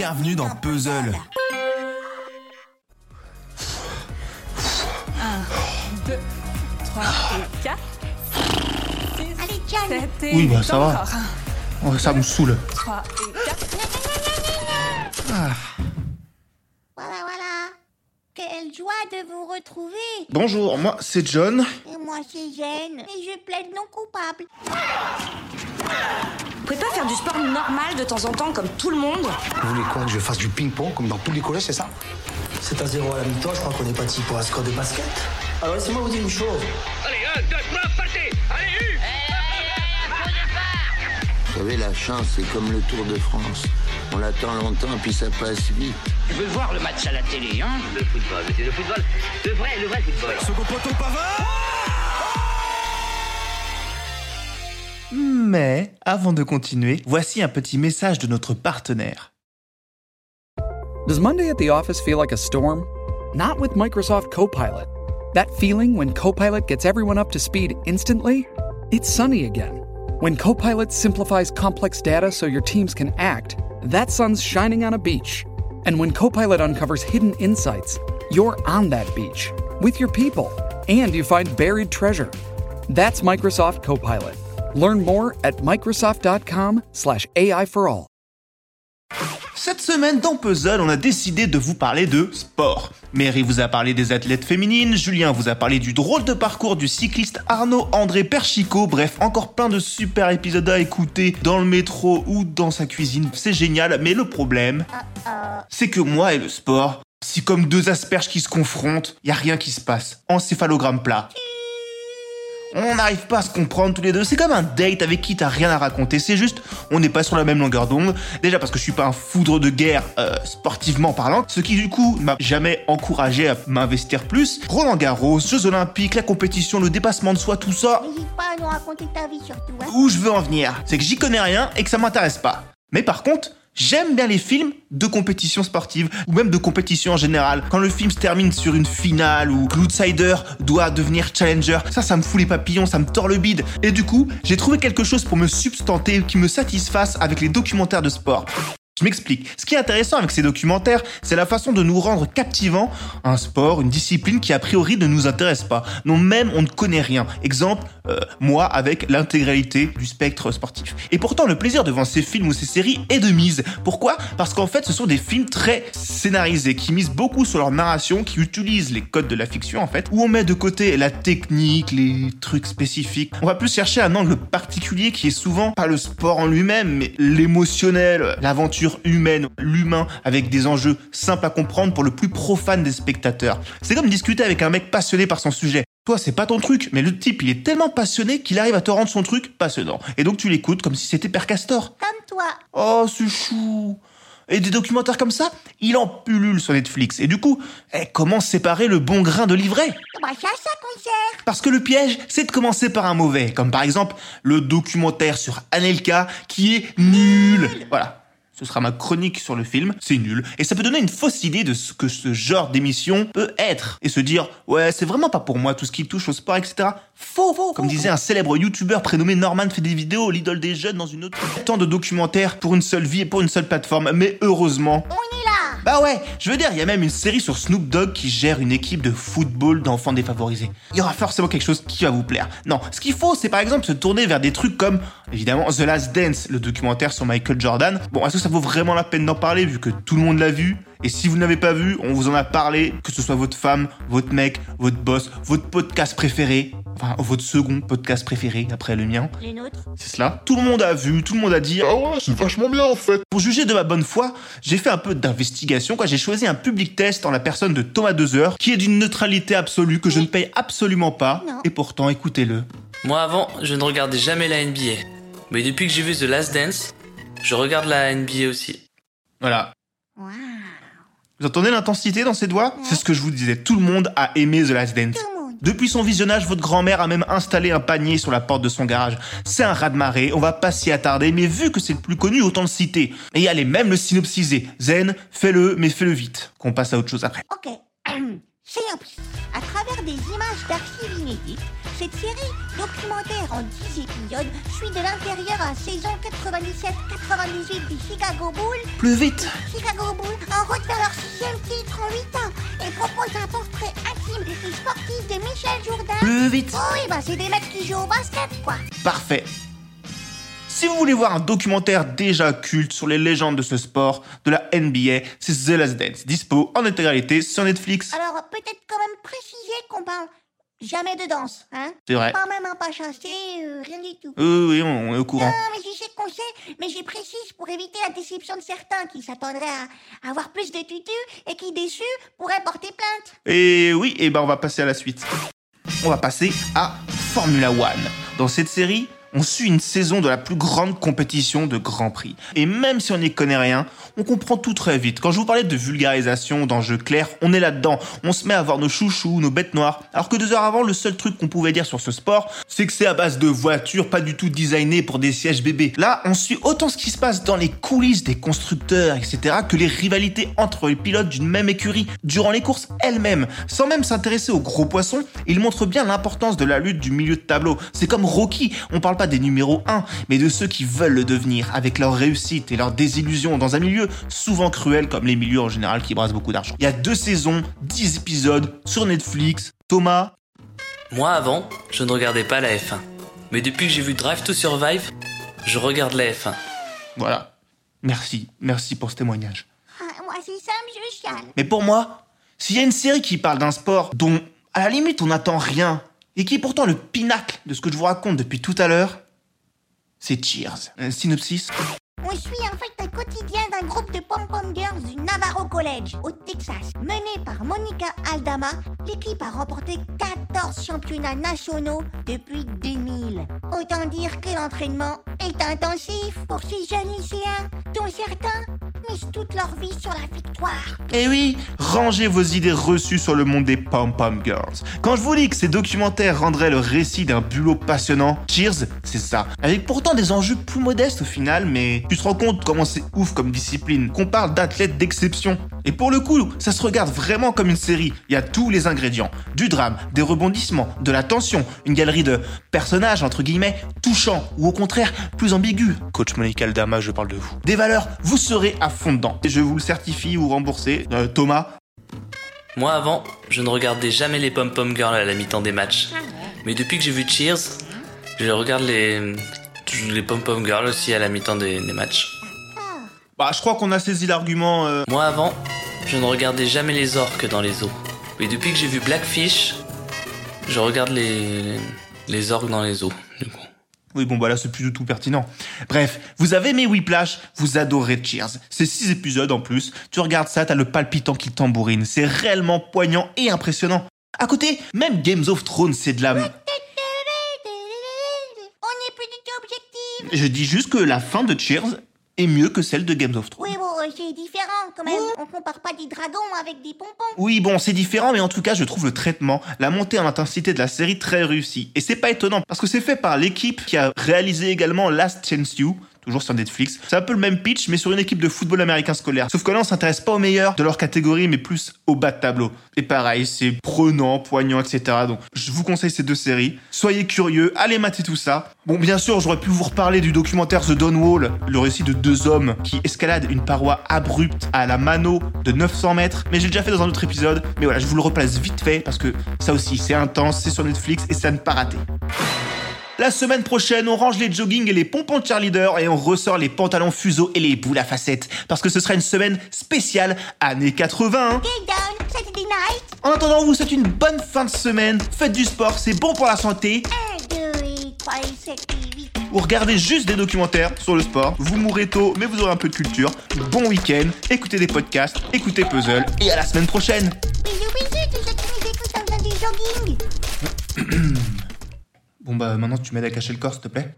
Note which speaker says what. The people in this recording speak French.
Speaker 1: Bienvenue dans Puzzle.
Speaker 2: 2, 3 et 4.
Speaker 3: Allez, John.
Speaker 2: 7 et
Speaker 4: Oui, bah, ça va.
Speaker 2: encore.
Speaker 4: Oh, ça me saoule.
Speaker 2: 3 et 4.
Speaker 3: Voilà, voilà. Quelle joie de vous retrouver.
Speaker 4: Bonjour, moi c'est John.
Speaker 3: Et moi, c'est Jen. Et je plaide non coupable.
Speaker 5: Vous pouvez pas faire du sport normal de temps en temps comme tout le monde
Speaker 6: Vous voulez quoi Que je fasse du ping-pong comme dans tous les collèges, c'est ça?
Speaker 7: C'est à zéro à la mi-temps, je crois qu'on est parti pour un score de basket. Alors laissez-moi vous dire une chose.
Speaker 8: Vous savez, la chance, c'est comme le Tour de France. On l'attend longtemps, puis ça passe vite.
Speaker 9: Tu veux voir le match à la télé, hein? Le football, c'est le football. Le vrai, le vrai football.
Speaker 1: Second poteau Pavard
Speaker 4: Mais avant de continuer, voici un petit message de notre partenaire.
Speaker 10: Does Monday at the office feel like a storm? Not with Microsoft Copilot. That feeling when Copilot gets everyone up to speed instantly? It's sunny again. When Copilot simplifies complex data so your teams can act, that sun's shining on a beach. And when Copilot uncovers hidden insights, you're on that beach with your people and you find buried treasure. That's Microsoft Copilot. Learn more at Microsoft.com/slash AI for all.
Speaker 4: Cette semaine dans Puzzle, on a décidé de vous parler de sport. Mary vous a parlé des athlètes féminines, Julien vous a parlé du drôle de parcours du cycliste Arnaud André Perchico, bref, encore plein de super épisodes à écouter dans le métro ou dans sa cuisine. C'est génial, mais le problème, c'est que moi et le sport, c'est comme deux asperges qui se confrontent, y a rien qui se passe. Encéphalogramme plat. On n'arrive pas à se comprendre tous les deux. C'est comme un date avec qui t'as rien à raconter. C'est juste, on n'est pas sur la même longueur d'onde. Déjà parce que je suis pas un foudre de guerre euh, sportivement parlant, ce qui du coup m'a jamais encouragé à m'investir plus. Roland Garros, Jeux Olympiques, la compétition, le dépassement de soi, tout ça.
Speaker 3: N'hésite pas à nous raconter ta vie surtout. Hein.
Speaker 4: Où je veux en venir, c'est que j'y connais rien et que ça m'intéresse pas. Mais par contre, j'aime bien les films de compétition sportive ou même de compétition en général. Quand le film se termine sur une finale ou l'outsider doit devenir challenger, ça, ça me fout les papillons, ça me tord le bide. Et du coup, j'ai trouvé quelque chose pour me substanter qui me satisfasse avec les documentaires de sport. Je m'explique. Ce qui est intéressant avec ces documentaires, c'est la façon de nous rendre captivants un sport, une discipline qui a priori ne nous intéresse pas, dont même on ne connaît rien. Exemple, moi avec l'intégralité du spectre sportif. Et pourtant, le plaisir devant ces films ou ces séries est de mise. Pourquoi? Parce qu'en fait, ce sont des films très scénarisés, qui misent beaucoup sur leur narration, qui utilisent les codes de la fiction en fait, où on met de côté la technique, les trucs spécifiques. On va plus chercher un angle particulier qui est souvent pas le sport en lui-même, mais l'émotionnel, l'aventure humaine, l'humain, avec des enjeux simples à comprendre pour le plus profane des spectateurs. C'est comme discuter avec un mec passionné par son sujet. Toi, c'est pas ton truc, mais le type, il est tellement passionné qu'il arrive à te rendre son truc passionnant. Et donc tu l'écoutes comme si c'était Père Castor.
Speaker 3: Comme toi.
Speaker 4: Oh, c'est chou. Et des documentaires comme ça, il en pullule sur Netflix. Et du coup, eh, comment séparer le bon grain de l'ivraie
Speaker 3: Bah, ça, ça sert.
Speaker 4: Parce que le piège, c'est de commencer par un mauvais, comme par exemple le documentaire sur Anelka qui est nul. Voilà. Ce sera ma chronique sur le film, c'est nul. Et ça peut donner une fausse idée de ce que ce genre d'émission peut être. Et se dire, ouais, c'est vraiment pas pour moi tout ce qui touche au sport, etc. Faux, faux. Comme disait un célèbre youtubeur prénommé Norman fait des vidéos, l'idole des jeunes dans une autre. Tant de documentaires pour une seule vie et pour une seule plateforme. Mais heureusement,
Speaker 3: On est là.
Speaker 4: bah ouais, je veux dire, il y a même une série sur Snoop Dogg qui gère une équipe de football d'enfants défavorisés. Il y aura forcément quelque chose qui va vous plaire. Non, ce qu'il faut, c'est par exemple se tourner vers des trucs comme, évidemment, The Last Dance, le documentaire sur Michael Jordan. Bon, est-ce que ça vaut vraiment la peine d'en parler vu que tout le monde l'a vu? Et si vous n'avez pas vu, on vous en a parlé, que ce soit votre femme, votre mec, votre boss, votre podcast préféré, enfin, votre second podcast préféré après le mien.
Speaker 3: Les nôtres.
Speaker 4: C'est cela. Tout le monde a vu, tout le monde a dit Ah ouais, c'est vachement bien en fait. Pour juger de ma bonne foi, j'ai fait un peu d'investigation. Quoi, j'ai choisi un public test en la personne de Thomas Dezer, qui est d'une neutralité absolue que je ne paye absolument pas.
Speaker 3: Non.
Speaker 4: Et pourtant, écoutez-le.
Speaker 11: Moi avant, je ne regardais jamais la NBA. Mais depuis que j'ai vu The Last Dance, je regarde la NBA aussi.
Speaker 4: Voilà.
Speaker 3: Waouh.
Speaker 4: Vous entendez l'intensité dans ses doigts? C'est ce que je vous disais. Tout le monde a aimé The Last Dance.
Speaker 3: Tout le monde.
Speaker 4: Depuis son visionnage, votre grand-mère a même installé un panier sur la porte de son garage. C'est un raz-de-marée, on va pas s'y attarder, mais vu que c'est le plus connu, autant le citer. Et allez, même le synopsiser. Zen, fais-le, mais fais-le vite. Qu'on passe à autre chose après.
Speaker 3: Ok. Simple. À travers des images d'archives inédites, cette série documentaire en 10 épisodes suit de l'intérieur à saison 97-98 des Chicago Bulls.
Speaker 4: Plus vite
Speaker 3: Chicago Bulls en route vers leur sixième titre en 8 ans et propose un portrait intime et sportif de Michel Jourdain.
Speaker 4: Plus vite
Speaker 3: Oh oui, bah c'est des mecs qui jouent au basket, quoi.
Speaker 4: Parfait. Si vous voulez voir un documentaire déjà culte sur les légendes de ce sport, de la NBA, c'est The Last Dance, dispo en intégralité sur Netflix.
Speaker 3: Alors, peut-être quand même préciser qu'on parle jamais de danse, hein
Speaker 4: C'est vrai.
Speaker 3: Pas même un pas chassé, euh, rien du tout.
Speaker 4: Oui, oui, on est au courant.
Speaker 3: Non, mais je sais qu'on sait, mais j'y précise pour éviter la déception de certains qui s'attendraient à avoir plus de tutus et qui, déçus, pourraient porter plainte.
Speaker 4: Et oui, et ben on va passer à la suite. On va passer à Formula One. Dans cette série, on suit une saison de la plus grande compétition de Grand Prix. Et même si on n'y connaît rien, on comprend tout très vite. Quand je vous parlais de vulgarisation, d'enjeux clairs, on est là-dedans. On se met à voir nos chouchous, nos bêtes noires. Alors que deux heures avant, le seul truc qu'on pouvait dire sur ce sport, c'est que c'est à base de voitures pas du tout designées pour des sièges bébés. Là, on suit autant ce qui se passe dans les coulisses des constructeurs, etc., que les rivalités entre les pilotes d'une même écurie durant les courses elles-mêmes. Sans même s'intéresser aux gros poissons, il montre bien l'importance de la lutte du milieu de tableau. C'est comme Rocky, on parle pas des numéros 1, mais de ceux qui veulent le devenir, avec leur réussite et leur désillusion dans un milieu souvent cruel comme les milieux en général qui brassent beaucoup d'argent. Il y a deux saisons, 10 épisodes sur Netflix. Thomas?
Speaker 11: Moi avant, je ne regardais pas la F1. Mais depuis que j'ai vu Drive to Survive, je regarde la F1.
Speaker 4: Voilà. Merci, merci pour ce témoignage.
Speaker 3: Ah, moi, c'est simple, je chiale.
Speaker 4: Mais pour moi, s'il y a une série qui parle d'un sport dont, à la limite, on n'attend rien, et qui est pourtant le pinacle de ce que je vous raconte depuis tout à l'heure, c'est Cheers. Un synopsis
Speaker 3: On suit en fait un quotidien d'un groupe de pom-pom girls du Navarro College, au Texas. Mené par Monica Aldama, l'équipe a remporté 14 championnats nationaux depuis 2000. Autant dire que l'entraînement est intensif pour ces jeunes lycéens, dont certains misent.
Speaker 4: Eh oui, rangez vos idées reçues sur le monde des pom-pom girls. Quand je vous dis que ces documentaires rendraient le récit d'un bulot passionnant, Cheers, c'est ça. Avec pourtant des enjeux plus modestes au final, mais tu te rends compte comment c'est ouf comme discipline, qu'on parle d'athlètes d'exception. Et pour le coup, ça se regarde vraiment comme une série. Il y a tous les ingrédients. Du drame, des rebondissements, de la tension, une galerie de personnages, entre guillemets, touchants, ou au contraire, plus ambigus. Coach Monica Aldama, je parle de vous. Des valeurs, vous serez à fond dedans. Et je vous le certifie ou remboursez. Euh, Thomas,
Speaker 11: Moi avant, je ne regardais jamais les pom-pom girls à la mi-temps des matchs. Mais depuis que j'ai vu Cheers, je regarde les, les pom-pom girls aussi à la mi-temps des, des matchs.
Speaker 4: Bah, je crois qu'on a saisi l'argument. euh,
Speaker 11: Moi avant, je ne regardais jamais les orques dans les eaux. Mais depuis que j'ai vu Blackfish, je regarde les, les orques dans les eaux. Du coup.
Speaker 4: Oui, bon, bah là, c'est plus du tout pertinent. Bref, vous avez aimé Whiplash, vous adorez Cheers. C'est six épisodes en plus. Tu regardes ça, t'as le palpitant qui tambourine. C'est réellement poignant et impressionnant. À côté, même Games of Thrones, c'est de la...
Speaker 3: On n'est plus du tout objectif.
Speaker 4: Je dis juste que la fin de Cheers est mieux que celle de Games of Thrones.
Speaker 3: Oui, bon, c'est différent quand même. On compare pas des dragons avec des pompons.
Speaker 4: Oui, bon, c'est différent, mais en tout cas, je trouve le traitement, la montée en intensité de la série très réussie. Et c'est pas étonnant, parce que c'est fait par l'équipe qui a réalisé également Last Chance You, toujours sur Netflix. C'est un peu le même pitch, mais sur une équipe de football américain scolaire. Sauf que là, on s'intéresse pas aux meilleurs de leur catégorie, mais plus au bas de tableau. Et pareil, c'est prenant, poignant, etc. Donc, je vous conseille ces deux séries. Soyez curieux, allez mater tout ça. Bon, bien sûr, j'aurais pu vous reparler du documentaire The Dawn Wall, le récit de deux hommes qui escaladent une paroi abrupte à la mano de 900 mètres, mais j'ai déjà fait dans un autre épisode. Mais voilà, je vous le replace vite fait parce que ça aussi, c'est intense, c'est sur Netflix et ça ne pas rater. La semaine prochaine, on range les jogging et les pompons de cheerleader et on ressort les pantalons fuseaux et les boules à facettes. Parce que ce sera une semaine spéciale années 80.
Speaker 3: Get down, Saturday night.
Speaker 4: En attendant, on vous souhaite une bonne fin de semaine. Faites du sport, c'est bon pour la santé.
Speaker 3: 1, 2, et 3, et 7, et 8.
Speaker 4: Ou regardez juste des documentaires sur le sport. Vous mourrez tôt, mais vous aurez un peu de culture. Bon week-end, écoutez des podcasts, écoutez Puzzle et à la semaine prochaine. Bon bah maintenant tu m'aides à cacher le corps s'il te plaît.